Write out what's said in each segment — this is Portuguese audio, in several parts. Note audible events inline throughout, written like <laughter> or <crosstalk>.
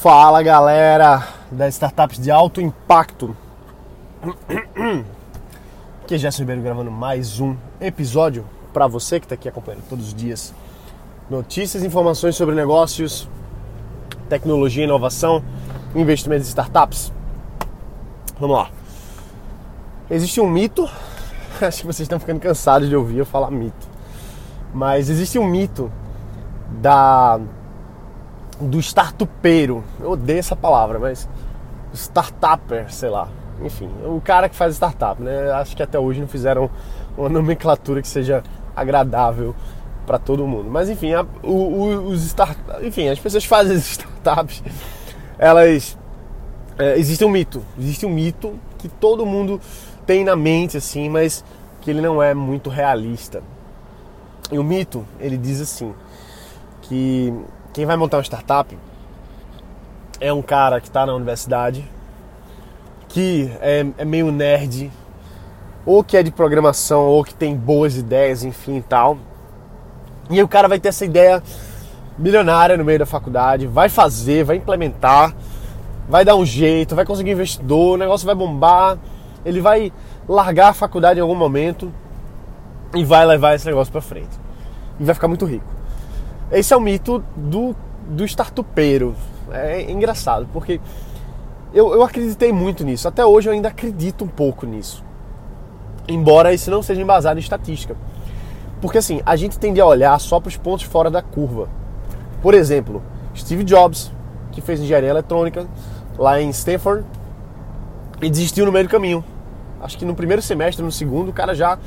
Fala galera das startups de alto impacto. Aqui é Gerson Ribeiro gravando mais um episódio para você que está aqui acompanhando todos os dias. Notícias informações sobre negócios, tecnologia, inovação, investimentos em startups. Vamos lá. Existe um mito, <laughs> acho que vocês estão ficando cansados de ouvir eu falar mito, mas existe um mito da do startupeiro. Eu odeio essa palavra, mas startupper, sei lá. Enfim, o cara que faz startup, né? Acho que até hoje não fizeram uma nomenclatura que seja agradável para todo mundo. Mas enfim, a, o, o, os start, enfim, as pessoas fazem <laughs> startups, elas é, existe um mito, existe um mito que todo mundo tem na mente assim, mas que ele não é muito realista. E o mito, ele diz assim, que quem vai montar uma startup é um cara que está na universidade, que é, é, meio nerd, ou que é de programação, ou que tem boas ideias, enfim e tal. E aí o cara vai ter essa ideia milionária no meio da faculdade, vai fazer, vai implementar, vai dar um jeito, vai conseguir investidor, o negócio vai bombar, ele vai largar a faculdade em algum momento e vai levar esse negócio para frente. E vai ficar muito rico. Esse é o mito do, do startupeiro. É engraçado, porque eu, eu acreditei muito nisso. Até hoje eu ainda acredito um pouco nisso. Embora isso não seja embasado em estatística. Porque assim, a gente tende a olhar só para os pontos fora da curva. Por exemplo, Steve Jobs, que fez engenharia eletrônica lá em Stanford e desistiu no meio do caminho. Acho que no primeiro semestre, no segundo, o cara já,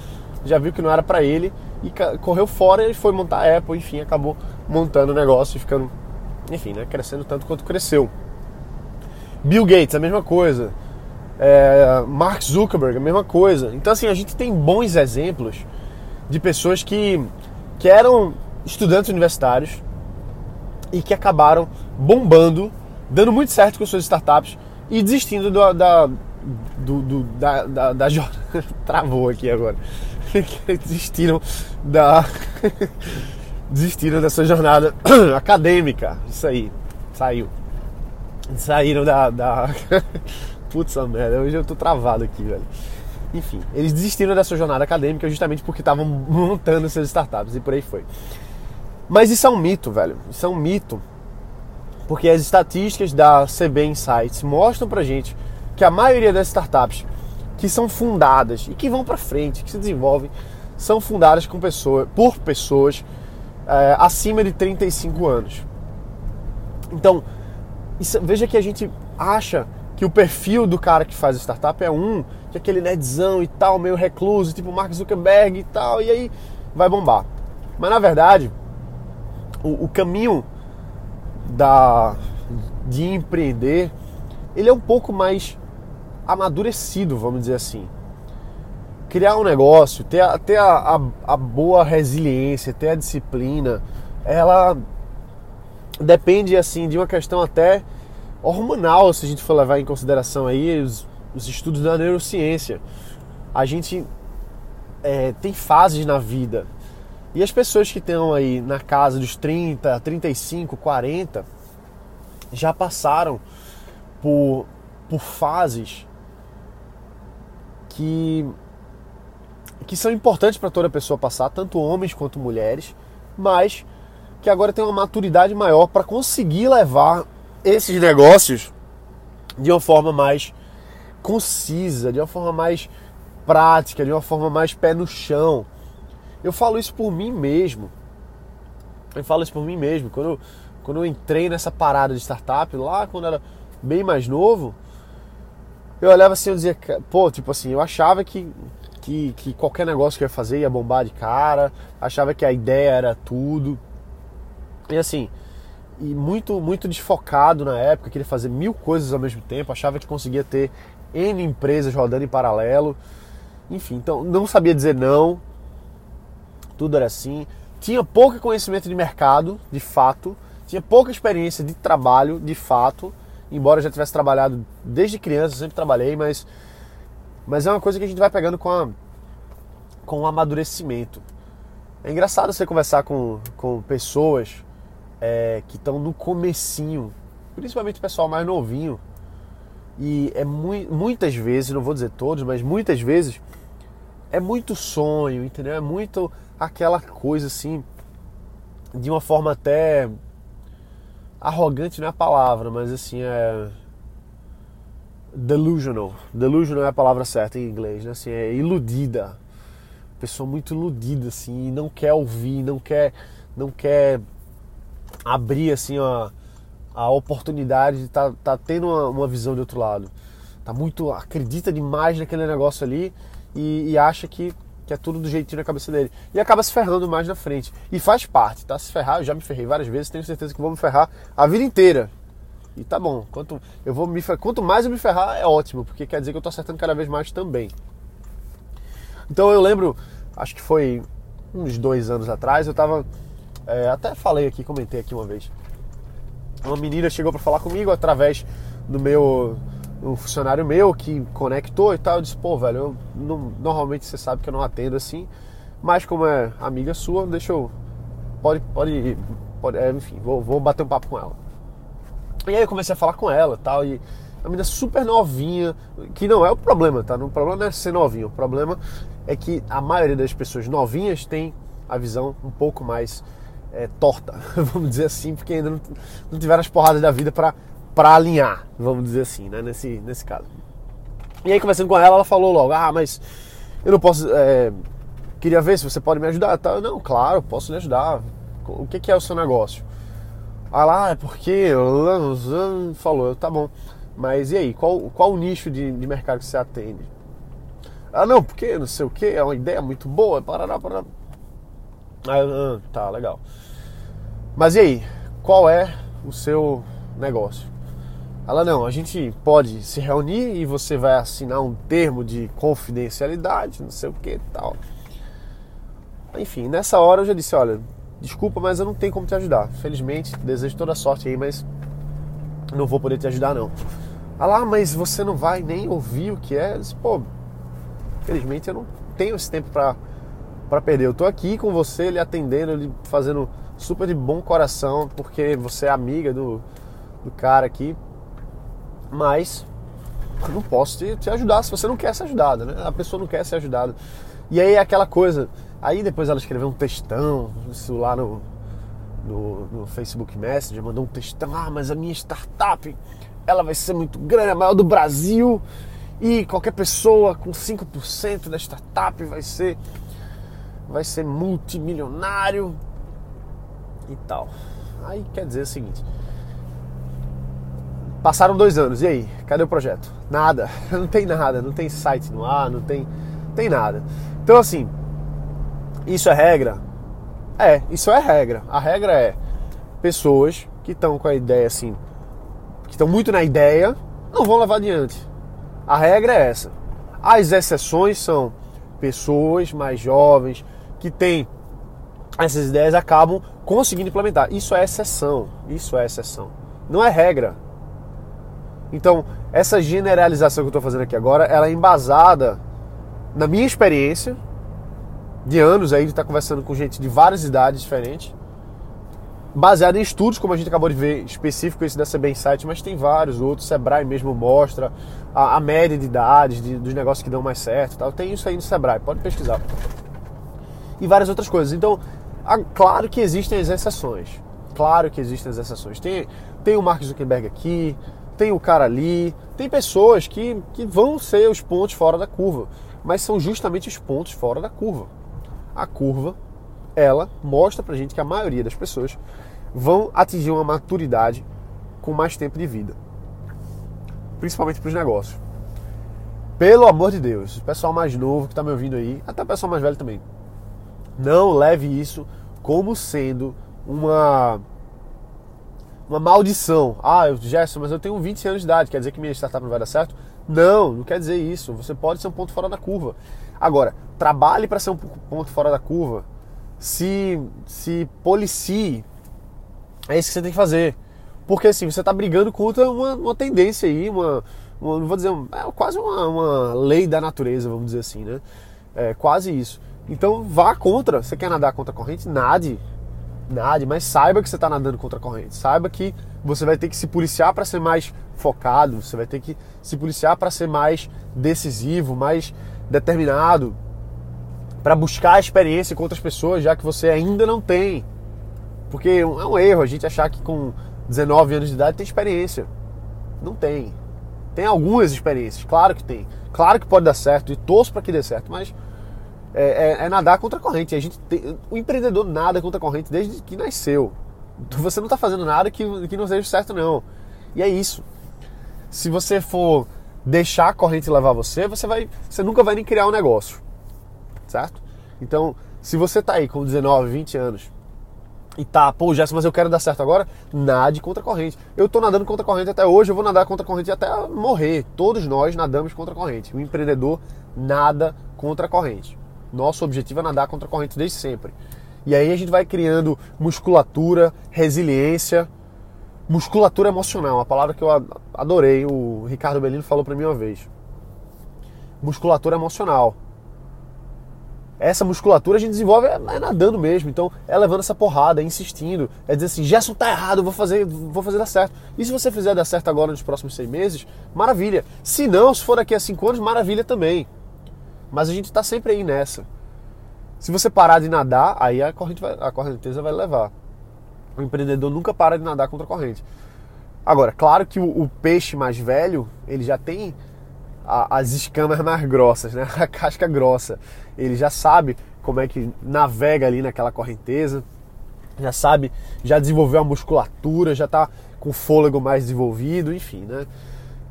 já viu que não era para ele e correu fora e foi montar a Apple, enfim, acabou montando o negócio e ficando, enfim, né, crescendo tanto quanto cresceu. Bill Gates, a mesma coisa. É, Mark Zuckerberg, a mesma coisa. Então, assim, a gente tem bons exemplos de pessoas que, que eram estudantes universitários e que acabaram bombando, dando muito certo com suas startups e desistindo do, da, do, do, da, da, da <laughs> Travou aqui agora. <laughs> desistiram da. Desistiram dessa jornada <clears throat> acadêmica. Isso aí. Saiu. Saíram da. da... <laughs> Putz, merda, hoje eu tô travado aqui, velho. Enfim, eles desistiram dessa jornada acadêmica justamente porque estavam <laughs> montando seus startups e por aí foi. Mas isso é um mito, velho. Isso é um mito. Porque as estatísticas da CB Insights mostram pra gente que a maioria das startups que são fundadas e que vão para frente, que se desenvolvem, são fundadas com pessoa, por pessoas é, acima de 35 anos. Então, isso, veja que a gente acha que o perfil do cara que faz startup é um, que é aquele nerdzão e tal, meio recluso, tipo Mark Zuckerberg e tal, e aí vai bombar. Mas na verdade, o, o caminho da, de empreender, ele é um pouco mais amadurecido, vamos dizer assim. Criar um negócio, ter, a, ter a, a, a boa resiliência, ter a disciplina, ela depende assim de uma questão até hormonal, se a gente for levar em consideração aí os, os estudos da neurociência. A gente é, tem fases na vida. E as pessoas que estão aí na casa dos 30, 35, 40 já passaram por, por fases que que são importantes para toda pessoa passar, tanto homens quanto mulheres, mas que agora tem uma maturidade maior para conseguir levar esses negócios de uma forma mais concisa, de uma forma mais prática, de uma forma mais pé no chão. Eu falo isso por mim mesmo. Eu falo isso por mim mesmo. Quando, quando eu entrei nessa parada de startup, lá quando eu era bem mais novo, eu olhava assim e dizia, pô, tipo assim, eu achava que, que, que qualquer negócio que eu ia fazer ia bombar de cara, achava que a ideia era tudo. E assim, e muito, muito desfocado na época, queria fazer mil coisas ao mesmo tempo, achava que conseguia ter N empresas rodando em paralelo. Enfim, então não sabia dizer não, tudo era assim. Tinha pouco conhecimento de mercado, de fato, tinha pouca experiência de trabalho, de fato embora eu já tivesse trabalhado desde criança, sempre trabalhei, mas, mas é uma coisa que a gente vai pegando com, a, com o amadurecimento. É engraçado você conversar com, com pessoas é, que estão no comecinho principalmente o pessoal mais novinho. E é mu muitas vezes, não vou dizer todos, mas muitas vezes é muito sonho, entendeu? É muito aquela coisa assim, de uma forma até arrogante não é a palavra, mas assim é delusional. Delusional é a palavra certa em inglês, né? Assim, é iludida. Pessoa muito iludida assim, não quer ouvir, não quer não quer abrir assim a, a oportunidade de estar tá, tá tendo uma, uma, visão de outro lado. Tá muito acredita demais naquele negócio ali e, e, acha que, que é tudo do jeitinho na cabeça dele e acaba se ferrando mais na frente. E faz parte, tá? Se ferrar, eu já me ferrei várias vezes, tenho certeza que vou me ferrar a vida inteira. E tá bom, quanto eu vou me quanto mais eu me ferrar é ótimo, porque quer dizer que eu tô acertando cada vez mais também. Então eu lembro, acho que foi uns dois anos atrás, eu tava é, até falei aqui, comentei aqui uma vez. Uma menina chegou para falar comigo através do meu um funcionário meu que conectou e tal. Eu disse, pô, velho, eu não, normalmente você sabe que eu não atendo assim, mas como é amiga sua, deixa eu. Pode, pode, pode é, enfim, vou, vou bater um papo com ela. E aí eu comecei a falar com ela tal, e a menina super novinha, que não é o problema, tá? O problema não é ser novinho, o problema é que a maioria das pessoas novinhas tem a visão um pouco mais é, torta, <laughs> vamos dizer assim, porque ainda não, não tiveram as porradas da vida para alinhar, vamos dizer assim, né, nesse, nesse caso. E aí, conversando com ela, ela falou logo: Ah, mas eu não posso. É, queria ver se você pode me ajudar. Tá? Não, claro, posso lhe ajudar. O que, que é o seu negócio? Ah lá, é porque. Falou, tá bom. Mas e aí, qual, qual o nicho de, de mercado que você atende? Ah, não, porque não sei o que, é uma ideia muito boa, parará, parará. Ah, tá, legal. Mas e aí, qual é o seu negócio? Ela não, a gente pode se reunir e você vai assinar um termo de confidencialidade, não sei o que tal. Enfim, nessa hora eu já disse, olha, desculpa, mas eu não tenho como te ajudar. Felizmente, desejo toda sorte aí, mas não vou poder te ajudar não. Ah lá, mas você não vai nem ouvir o que é? Eu disse, pô, felizmente eu não tenho esse tempo para para perder. Eu tô aqui com você, ele atendendo, ele fazendo super de bom coração, porque você é amiga do, do cara aqui. Mas eu não posso te, te ajudar se você não quer ser ajudada, né? A pessoa não quer ser ajudada. E aí é aquela coisa. Aí depois ela escreveu um textão, isso lá no, no, no, Facebook Messenger, mandou um textão, ah, mas a minha startup ela vai ser muito grande, a maior do Brasil, e qualquer pessoa com 5% da startup vai ser vai ser multimilionário e tal. Aí quer dizer o seguinte: passaram dois anos, e aí? Cadê o projeto? Nada, <laughs> não tem nada, não tem site no ar, não tem, tem nada. Então, assim, isso é regra? É, isso é regra. A regra é pessoas que estão com a ideia assim, que estão muito na ideia, não vão levar adiante. A regra é essa. As exceções são pessoas mais jovens, que têm essas ideias acabam conseguindo implementar. Isso é exceção. Isso é exceção. Não é regra. Então, essa generalização que eu estou fazendo aqui agora, ela é embasada na minha experiência de anos aí de estar conversando com gente de várias idades diferentes, baseada em estudos, como a gente acabou de ver, específico esse da CB Insight, mas tem vários outros. Sebrae mesmo mostra a, a média de idades de, dos negócios que dão mais certo, tal. Tem isso aí no Sebrae, pode pesquisar e várias outras coisas. Então, claro que existem as exceções. Claro que existem as exceções. Tem, tem o Mark Zuckerberg aqui, tem o cara ali, tem pessoas que, que vão ser os pontos fora da curva, mas são justamente os pontos fora da curva. A curva, ela mostra pra gente que a maioria das pessoas vão atingir uma maturidade com mais tempo de vida. Principalmente para os negócios. Pelo amor de Deus, o pessoal mais novo que está me ouvindo aí, até o pessoal mais velho também, não leve isso como sendo uma uma maldição. Ah, Gerson, mas eu tenho 20 anos de idade, quer dizer que minha startup não vai dar certo? Não, não quer dizer isso. Você pode ser um ponto fora da curva. Agora, trabalhe para ser um ponto fora da curva. Se, se policie. É isso que você tem que fazer. Porque assim, você está brigando contra uma, uma tendência aí, uma, uma, não vou dizer, é quase uma, uma lei da natureza, vamos dizer assim, né? É quase isso. Então vá contra. Você quer nadar contra a corrente? Nade. nade, mas saiba que você está nadando contra a corrente. Saiba que você vai ter que se policiar para ser mais focado, você vai ter que se policiar para ser mais decisivo, mais determinado, para buscar a experiência com outras pessoas, já que você ainda não tem. Porque é um erro a gente achar que com 19 anos de idade tem experiência. Não tem. Tem algumas experiências, claro que tem. Claro que pode dar certo e torço para que dê certo, mas é, é, é, nadar contra a corrente. A gente tem, o empreendedor nada contra a corrente desde que nasceu. Você não está fazendo nada que, que não seja certo, não. E é isso. Se você for deixar a corrente levar você, você vai, você nunca vai nem criar um negócio, certo? Então, se você está aí com 19, 20 anos e tá, pô, Jéssica, mas eu quero dar certo agora, nade contra a corrente. Eu tô nadando contra a corrente até hoje, eu vou nadar contra a corrente até morrer. Todos nós nadamos contra a corrente. O empreendedor nada contra a corrente. Nosso objetivo é nadar contra a corrente desde sempre. E aí a gente vai criando musculatura, resiliência, musculatura emocional, uma palavra que eu adorei, o Ricardo Bellino falou para mim uma vez. Musculatura emocional. Essa musculatura a gente desenvolve é, é nadando mesmo, então é levando essa porrada, é insistindo, é dizer assim, Gerson tá errado, vou fazer, vou fazer dar certo. E se você fizer dar certo agora nos próximos seis meses, maravilha. Se não, se for daqui a cinco anos, maravilha também. Mas a gente está sempre aí nessa. Se você parar de nadar, aí a, corrente vai, a correnteza vai levar. O empreendedor nunca para de nadar contra a corrente. Agora, claro que o, o peixe mais velho, ele já tem a, as escamas mais grossas, né? <laughs> A casca grossa. Ele já sabe como é que navega ali naquela correnteza, já sabe, já desenvolveu a musculatura, já está com o fôlego mais desenvolvido, enfim, né?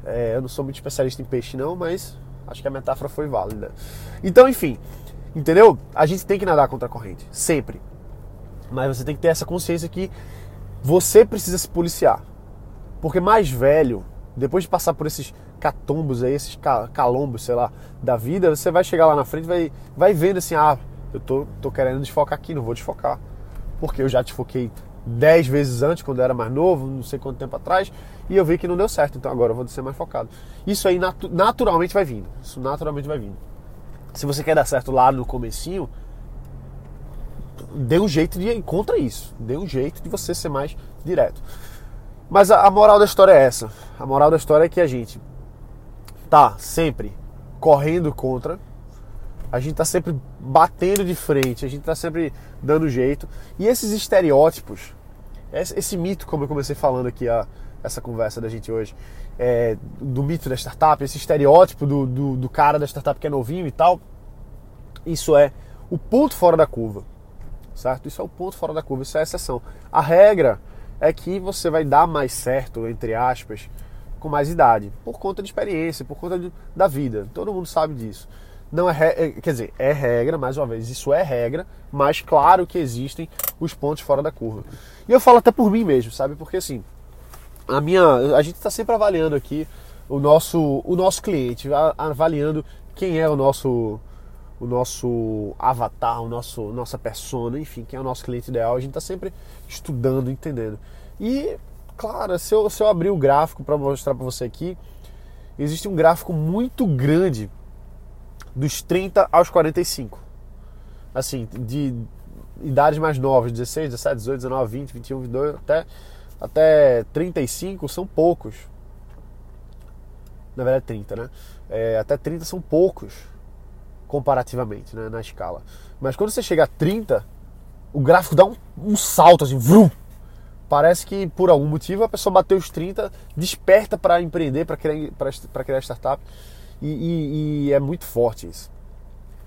É, eu não sou muito especialista em peixe não, mas Acho que a metáfora foi válida. Então, enfim, entendeu? A gente tem que nadar contra a corrente, sempre. Mas você tem que ter essa consciência que você precisa se policiar. Porque mais velho, depois de passar por esses catombos aí, esses calombos, sei lá, da vida, você vai chegar lá na frente vai, vai vendo assim, ah, eu tô, tô querendo desfocar aqui, não vou desfocar. Porque eu já desfoquei dez vezes antes, quando eu era mais novo, não sei quanto tempo atrás, e eu vi que não deu certo, então agora eu vou ser mais focado. Isso aí natu naturalmente vai vindo. Isso naturalmente vai vindo. Se você quer dar certo lá no comecinho, dê um jeito de ir contra isso. Dê um jeito de você ser mais direto. Mas a, a moral da história é essa. A moral da história é que a gente tá sempre correndo contra a gente está sempre batendo de frente, a gente está sempre dando jeito. E esses estereótipos, esse, mito, como eu comecei falando aqui a, essa conversa da gente hoje, é, do mito da startup, esse estereótipo do, do, do cara da startup que é novinho e tal, isso é o ponto fora da curva, certo? Isso é o ponto fora da curva, isso é a exceção. A regra é que você vai dar mais certo, entre aspas, com mais idade, por conta de experiência, por conta de, da vida. Todo mundo sabe disso. Não é, é, quer dizer, é regra, mais uma vez, isso é regra, mas claro que existem os pontos fora da curva. E eu falo até por mim mesmo, sabe? Porque assim, a minha, a gente está sempre avaliando aqui o nosso, o nosso cliente, avaliando quem é o nosso, o nosso avatar, o nosso, nossa persona, enfim, quem é o nosso cliente ideal. A gente está sempre estudando, entendendo. E, claro, se eu, se eu abrir o gráfico para mostrar para você aqui, existe um gráfico muito grande dos 30 aos 45. Assim, de idades mais novas, 16, 17, 18, 19, 20, 21, 22, até, até 35 são poucos. Na verdade, 30, né? É, até 30 são poucos, comparativamente, né, na escala. Mas quando você chega a 30, o gráfico dá um, um salto assim, vrum! Parece que por algum motivo a pessoa bateu os 30, desperta para empreender, para criar, criar startup. E, e, e, é muito forte isso.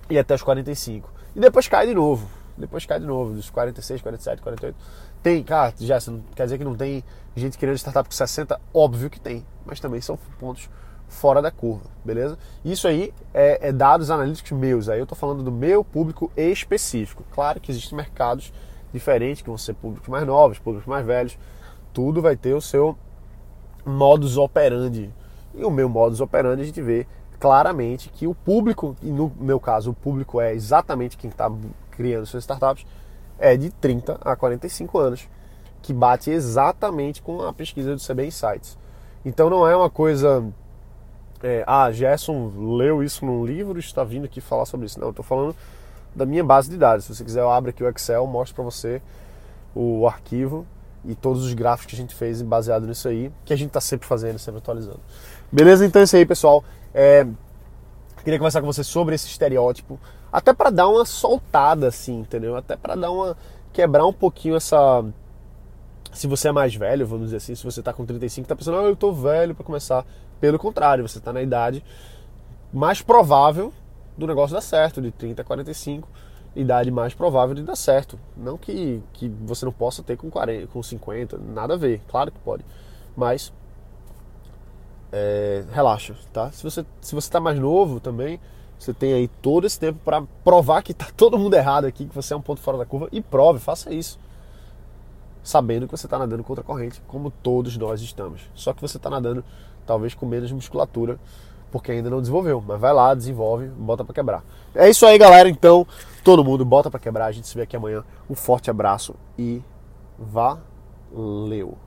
E até os 45. E depois cai de novo. Depois cai de novo, dos 46, 47, 48. Tem, cara, já quer dizer que não tem gente criando startup com 60? Óbvio que tem. Mas também são pontos fora da curva, beleza? Isso aí é, é dados analíticos meus. Aí eu estou falando do meu público específico. Claro que existem mercados diferentes, que vão ser públicos mais novos, públicos mais velhos. Tudo vai ter o seu modus operandi. E o meu modus operandi a gente vê claramente que o público, e no meu caso o público é exatamente quem está criando suas startups, é de 30 a 45 anos, que bate exatamente com a pesquisa do CB Insights. Então não é uma coisa, é, ah, Gerson leu isso num livro e está vindo aqui falar sobre isso. Não, eu estou falando da minha base de dados. Se você quiser, eu abro aqui o Excel, mostro para você o arquivo e todos os gráficos que a gente fez baseado nisso aí, que a gente está sempre fazendo, sempre atualizando. Beleza? Então é isso aí, pessoal. É, queria conversar com você sobre esse estereótipo, até para dar uma soltada, assim, entendeu? Até para dar uma quebrar um pouquinho essa se você é mais velho, vamos dizer assim, se você está com 35, tá pensando, ah, eu tô velho para começar. Pelo contrário, você está na idade mais provável do negócio dar certo, de 30 a 45, idade mais provável de dar certo. Não que, que você não possa ter com 40, com 50, nada a ver, claro que pode. Mas é, relaxa, tá? Se você se você está mais novo também, você tem aí todo esse tempo para provar que tá <laughs> todo mundo errado aqui, que você é um ponto fora da curva e prove, faça isso sabendo que você está nadando contra a corrente, como todos nós estamos. Só que você está nadando talvez com menos musculatura, porque ainda não desenvolveu. Mas vai lá, desenvolve, bota para quebrar. É isso aí, galera. Então, todo mundo bota para quebrar. A gente se vê aqui amanhã. Um forte abraço e valeu!